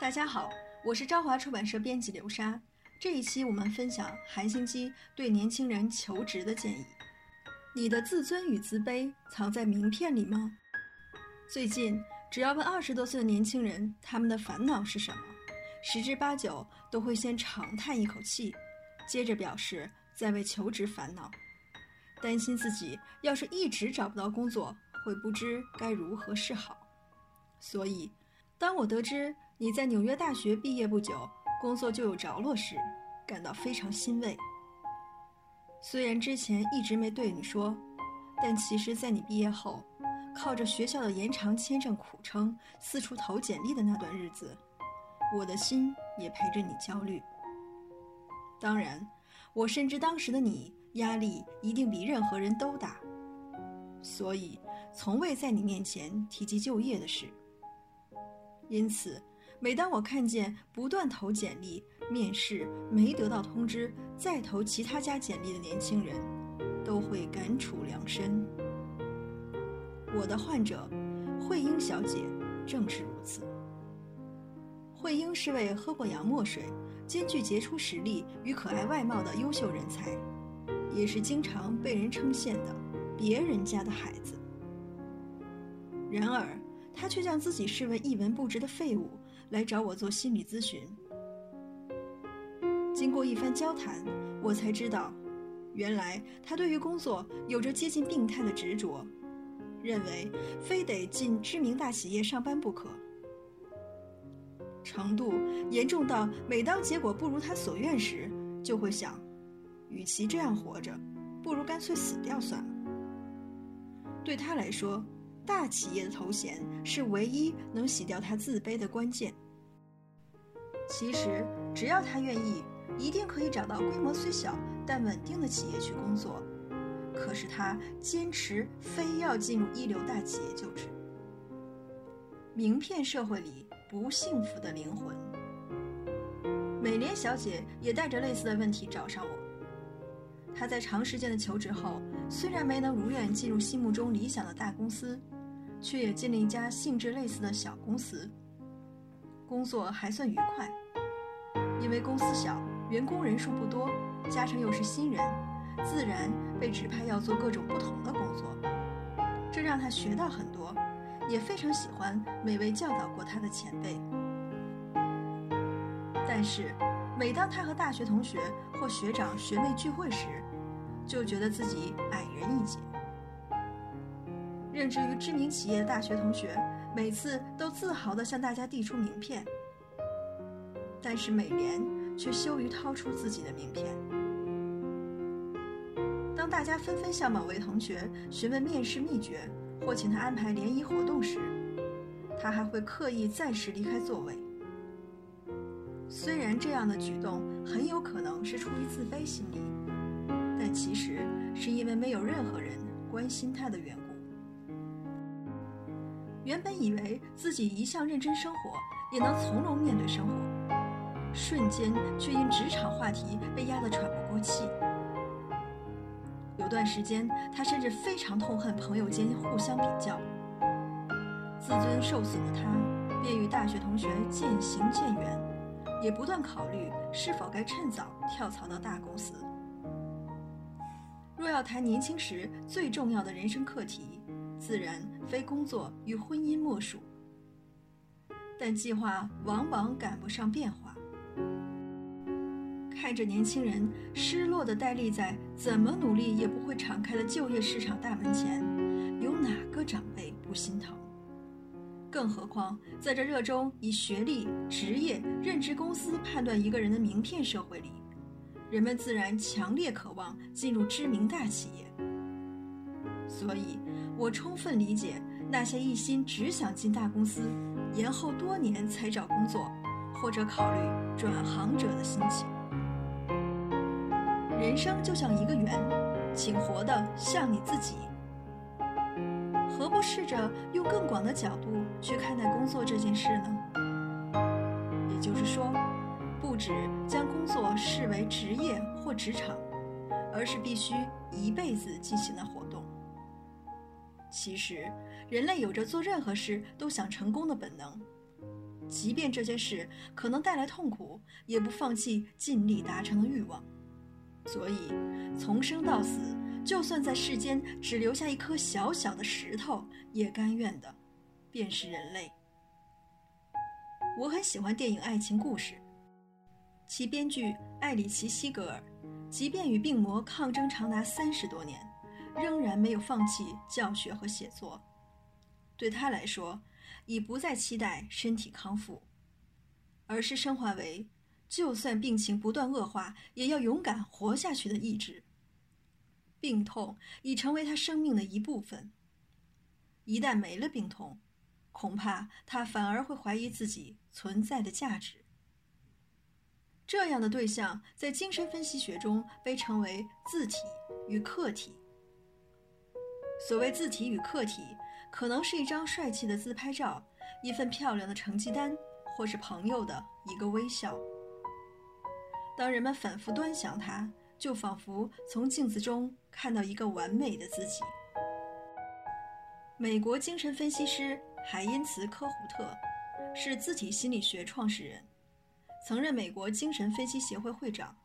大家好，我是朝华出版社编辑刘莎。这一期我们分享韩星基对年轻人求职的建议。你的自尊与自卑藏在名片里吗？最近，只要问二十多岁的年轻人他们的烦恼是什么，十之八九都会先长叹一口气，接着表示在为求职烦恼，担心自己要是一直找不到工作，会不知该如何是好。所以，当我得知你在纽约大学毕业不久，工作就有着落时，感到非常欣慰。虽然之前一直没对你说，但其实，在你毕业后，靠着学校的延长签证苦撑，四处投简历的那段日子，我的心也陪着你焦虑。当然，我深知当时的你压力一定比任何人都大，所以从未在你面前提及就业的事。因此。每当我看见不断投简历、面试没得到通知，再投其他家简历的年轻人，都会感触良深。我的患者慧英小姐正是如此。慧英是位喝过洋墨水、兼具杰出实力与可爱外貌的优秀人才，也是经常被人称羡的别人家的孩子。然而，她却将自己视为一文不值的废物。来找我做心理咨询。经过一番交谈，我才知道，原来他对于工作有着接近病态的执着，认为非得进知名大企业上班不可，程度严重到每当结果不如他所愿时，就会想，与其这样活着，不如干脆死掉算了。对他来说。大企业的头衔是唯一能洗掉他自卑的关键。其实，只要他愿意，一定可以找到规模虽小但稳定的企业去工作。可是他坚持非要进入一流大企业就职。名片社会里不幸福的灵魂。美莲小姐也带着类似的问题找上我。她在长时间的求职后，虽然没能如愿进入心目中理想的大公司。却也进了一家性质类似的小公司，工作还算愉快。因为公司小，员工人数不多，加上又是新人，自然被指派要做各种不同的工作，这让他学到很多，也非常喜欢每位教导过他的前辈。但是，每当他和大学同学或学长学妹聚会时，就觉得自己矮人一截。任职于知名企业的大学同学，每次都自豪地向大家递出名片，但是美莲却羞于掏出自己的名片。当大家纷纷向某位同学询问面试秘诀，或请他安排联谊活动时，他还会刻意暂时离开座位。虽然这样的举动很有可能是出于自卑心理，但其实是因为没有任何人关心他的缘故。原本以为自己一向认真生活，也能从容面对生活，瞬间却因职场话题被压得喘不过气。有段时间，他甚至非常痛恨朋友间互相比较，自尊受损的他，便与大学同学渐行渐远，也不断考虑是否该趁早跳槽到大公司。若要谈年轻时最重要的人生课题，自然非工作与婚姻莫属，但计划往往赶不上变化。看着年轻人失落的呆立在怎么努力也不会敞开的就业市场大门前，有哪个长辈不心疼？更何况在这热衷以学历、职业、任职公司判断一个人的名片社会里，人们自然强烈渴望进入知名大企业。所以。我充分理解那些一心只想进大公司，延后多年才找工作，或者考虑转行者的心情。人生就像一个圆，请活得像你自己。何不试着用更广的角度去看待工作这件事呢？也就是说，不止将工作视为职业或职场，而是必须一辈子进行的活。其实，人类有着做任何事都想成功的本能，即便这件事可能带来痛苦，也不放弃尽力达成的欲望。所以，从生到死，就算在世间只留下一颗小小的石头，也甘愿的，便是人类。我很喜欢电影爱情故事，其编剧艾里奇·西格尔，即便与病魔抗争长达三十多年，仍然没有放弃教学和写作。对他来说，已不再期待身体康复，而是升华为就算病情不断恶化，也要勇敢活下去的意志。病痛已成为他生命的一部分。一旦没了病痛，恐怕他反而会怀疑自己存在的价值。这样的对象在精神分析学中被称为自体与客体。所谓自体与客体。可能是一张帅气的自拍照，一份漂亮的成绩单，或是朋友的一个微笑。当人们反复端详它，就仿佛从镜子中看到一个完美的自己。美国精神分析师海因茨·科胡特是自体心理学创始人，曾任美国精神分析协会会长、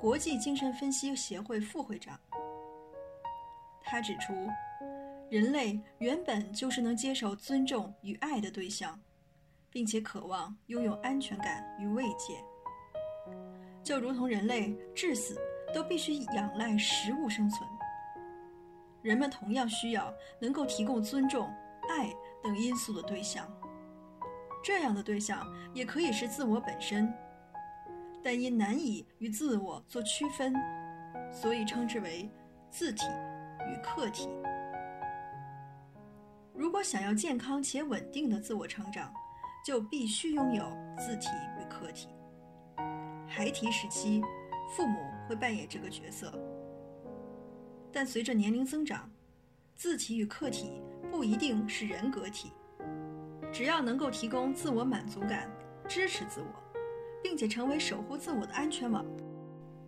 国际精神分析协会副会长。他指出。人类原本就是能接受尊重与爱的对象，并且渴望拥有安全感与慰藉。就如同人类至死都必须仰赖食物生存，人们同样需要能够提供尊重、爱等因素的对象。这样的对象也可以是自我本身，但因难以与自我做区分，所以称之为自体与客体。如果想要健康且稳定的自我成长，就必须拥有自体与客体。孩提时期，父母会扮演这个角色，但随着年龄增长，自体与客体不一定是人格体。只要能够提供自我满足感，支持自我，并且成为守护自我的安全网，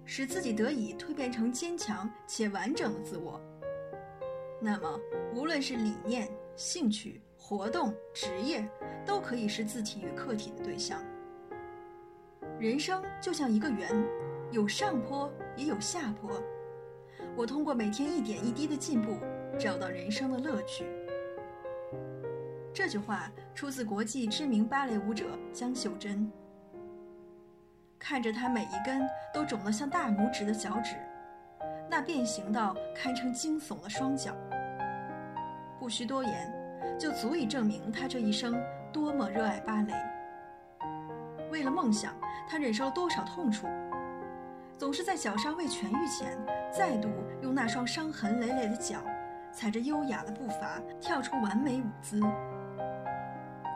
使自己得以蜕变成坚强且完整的自我。那么，无论是理念、兴趣、活动、职业，都可以是自体与客体的对象。人生就像一个圆，有上坡也有下坡。我通过每天一点一滴的进步，找到人生的乐趣。这句话出自国际知名芭蕾舞者江秀珍。看着她每一根都肿得像大拇指的脚趾。那变形到堪称惊悚的双脚，需多言，就足以证明他这一生多么热爱芭蕾。为了梦想，他忍受了多少痛楚，总是在脚伤未痊愈前，再度用那双伤痕累累的脚，踩着优雅的步伐跳出完美舞姿。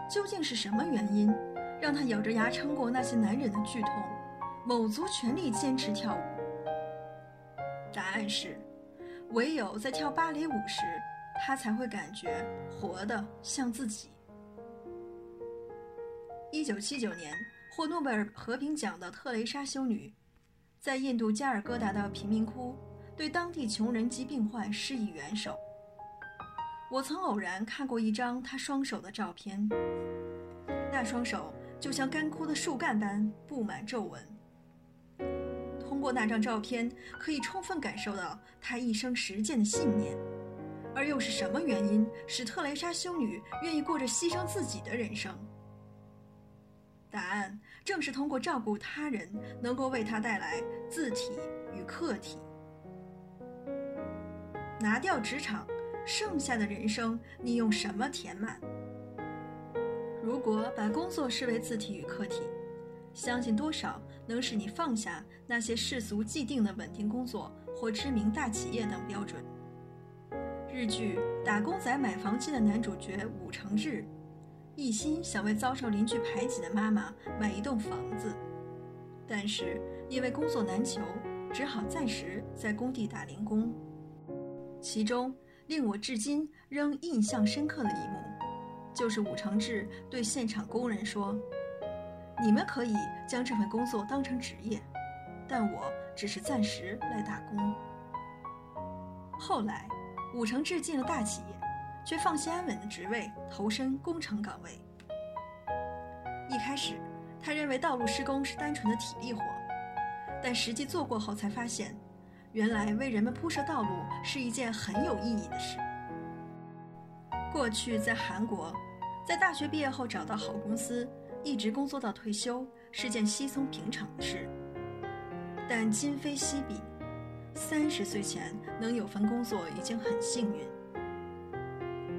究竟是什么原因，让他咬着牙撑过那些难忍的剧痛，卯足全力坚持跳舞？答案是，唯有在跳芭蕾舞时，他才会感觉活得像自己。一九七九年获诺贝尔和平奖的特蕾莎修女，在印度加尔各答的贫民窟，对当地穷人及病患施以援手。我曾偶然看过一张她双手的照片，那双手就像干枯的树干般布满皱纹。通过那张照片，可以充分感受到他一生实践的信念。而又是什么原因使特蕾莎修女愿意过着牺牲自己的人生？答案正是通过照顾他人，能够为他带来自体与客体。拿掉职场，剩下的人生你用什么填满？如果把工作视为自体与客体，相信多少能使你放下那些世俗既定的稳定工作或知名大企业等标准。日剧《打工仔买房记》的男主角武承志，一心想为遭受邻居排挤的妈妈买一栋房子，但是因为工作难求，只好暂时在工地打零工。其中令我至今仍印象深刻的一幕，就是武承志对现场工人说。你们可以将这份工作当成职业，但我只是暂时来打工。后来，武承志进了大企业，却放弃安稳的职位，投身工程岗位。一开始，他认为道路施工是单纯的体力活，但实际做过后才发现，原来为人们铺设道路是一件很有意义的事。过去在韩国，在大学毕业后找到好公司，一直工作到退休是件稀松平常的事。但今非昔比，三十岁前能有份工作已经很幸运。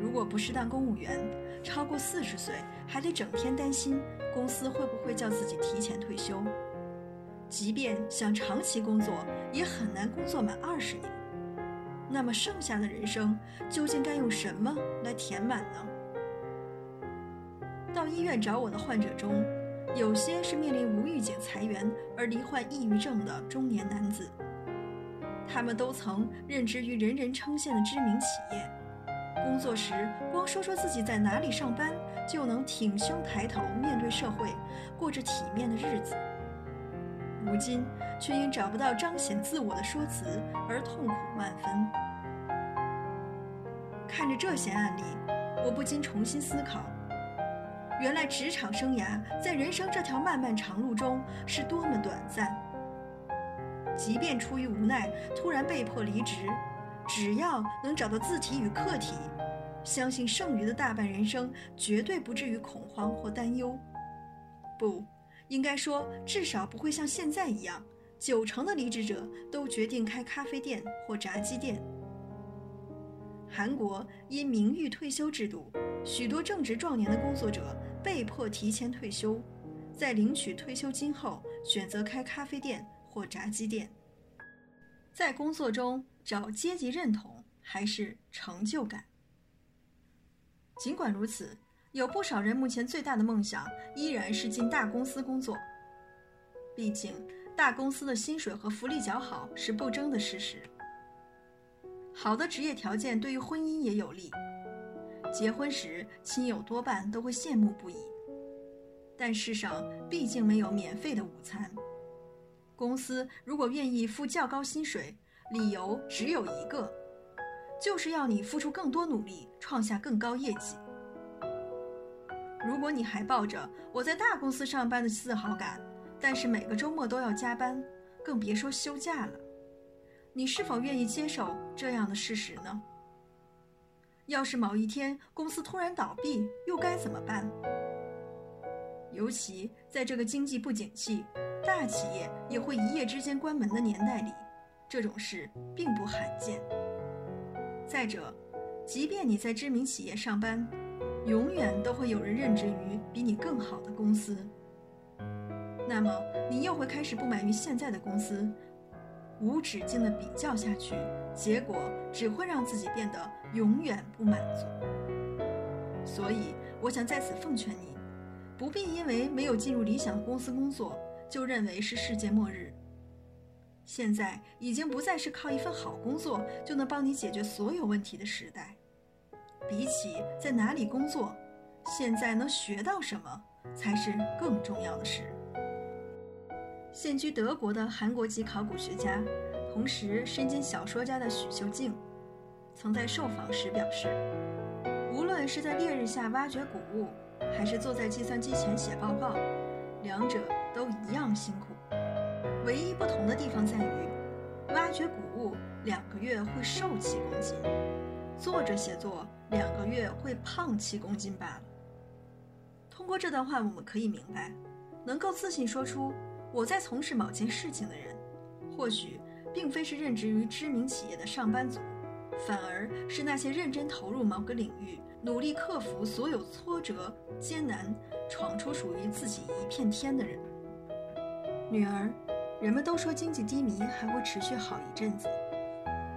如果不是当公务员，超过四十岁还得整天担心公司会不会叫自己提前退休。即便想长期工作，也很难工作满二十年。那么剩下的人生究竟该用什么来填满呢？到医院找我的患者中，有些是面临无预警裁员而罹患抑郁症的中年男子，他们都曾任职于人人称羡的知名企业，工作时光说说自己在哪里上班，就能挺胸抬头面对社会，过着体面的日子。如今却因找不到彰显自我的说辞而痛苦万分。看着这些案例，我不禁重新思考：原来职场生涯在人生这条漫漫长路中是多么短暂。即便出于无奈突然被迫离职，只要能找到字体与客体，相信剩余的大半人生绝对不至于恐慌或担忧。不。应该说，至少不会像现在一样，九成的离职者都决定开咖啡店或炸鸡店。韩国因名誉退休制度，许多正值壮年的工作者被迫提前退休，在领取退休金后选择开咖啡店或炸鸡店，在工作中找阶级认同还是成就感。尽管如此。有不少人目前最大的梦想依然是进大公司工作，毕竟大公司的薪水和福利较好是不争的事实。好的职业条件对于婚姻也有利，结婚时亲友多半都会羡慕不已。但世上毕竟没有免费的午餐，公司如果愿意付较高薪水，理由只有一个，就是要你付出更多努力，创下更高业绩。如果你还抱着我在大公司上班的自豪感，但是每个周末都要加班，更别说休假了，你是否愿意接受这样的事实呢？要是某一天公司突然倒闭，又该怎么办？尤其在这个经济不景气、大企业也会一夜之间关门的年代里，这种事并不罕见。再者，即便你在知名企业上班，永远都会有人任职于比你更好的公司，那么你又会开始不满于现在的公司，无止境的比较下去，结果只会让自己变得永远不满足。所以，我想在此奉劝你，不必因为没有进入理想的公司工作，就认为是世界末日。现在已经不再是靠一份好工作就能帮你解决所有问题的时代。比起在哪里工作，现在能学到什么才是更重要的事。现居德国的韩国籍考古学家，同时身兼小说家的许秀静，曾在受访时表示，无论是在烈日下挖掘古物，还是坐在计算机前写报告，两者都一样辛苦。唯一不同的地方在于，挖掘古物两个月会瘦七公斤。坐着写作两个月会胖七公斤罢了。通过这段话，我们可以明白，能够自信说出我在从事某件事情的人，或许并非是任职于知名企业的上班族，反而是那些认真投入某个领域、努力克服所有挫折艰难、闯出属于自己一片天的人。女儿，人们都说经济低迷还会持续好一阵子，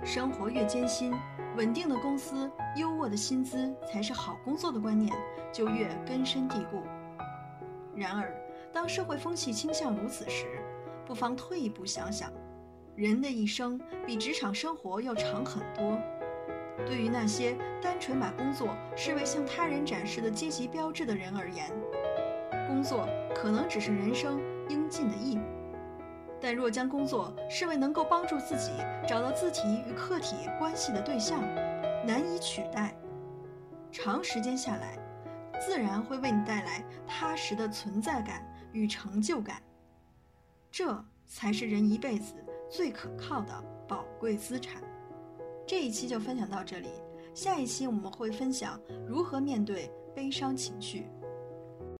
生活越艰辛。稳定的公司、优渥的薪资才是好工作的观念就越根深蒂固。然而，当社会风气倾向如此时，不妨退一步想想，人的一生比职场生活要长很多。对于那些单纯把工作视为向他人展示的阶级标志的人而言，工作可能只是人生应尽的义务。但若将工作视为能够帮助自己找到自体与客体关系的对象，难以取代。长时间下来，自然会为你带来踏实的存在感与成就感。这才是人一辈子最可靠的宝贵资产。这一期就分享到这里，下一期我们会分享如何面对悲伤情绪。